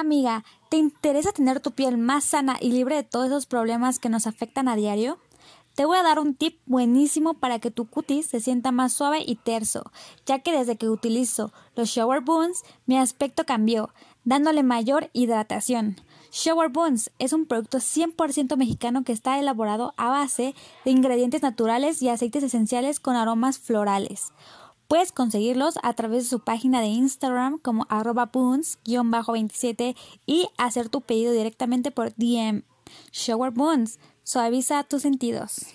Amiga, ¿te interesa tener tu piel más sana y libre de todos esos problemas que nos afectan a diario? Te voy a dar un tip buenísimo para que tu cutis se sienta más suave y terso, ya que desde que utilizo los Shower Boons mi aspecto cambió, dándole mayor hidratación. Shower Boons es un producto 100% mexicano que está elaborado a base de ingredientes naturales y aceites esenciales con aromas florales. Puedes conseguirlos a través de su página de Instagram como arroba boons-27 y hacer tu pedido directamente por DM. Shower Boons, suaviza tus sentidos.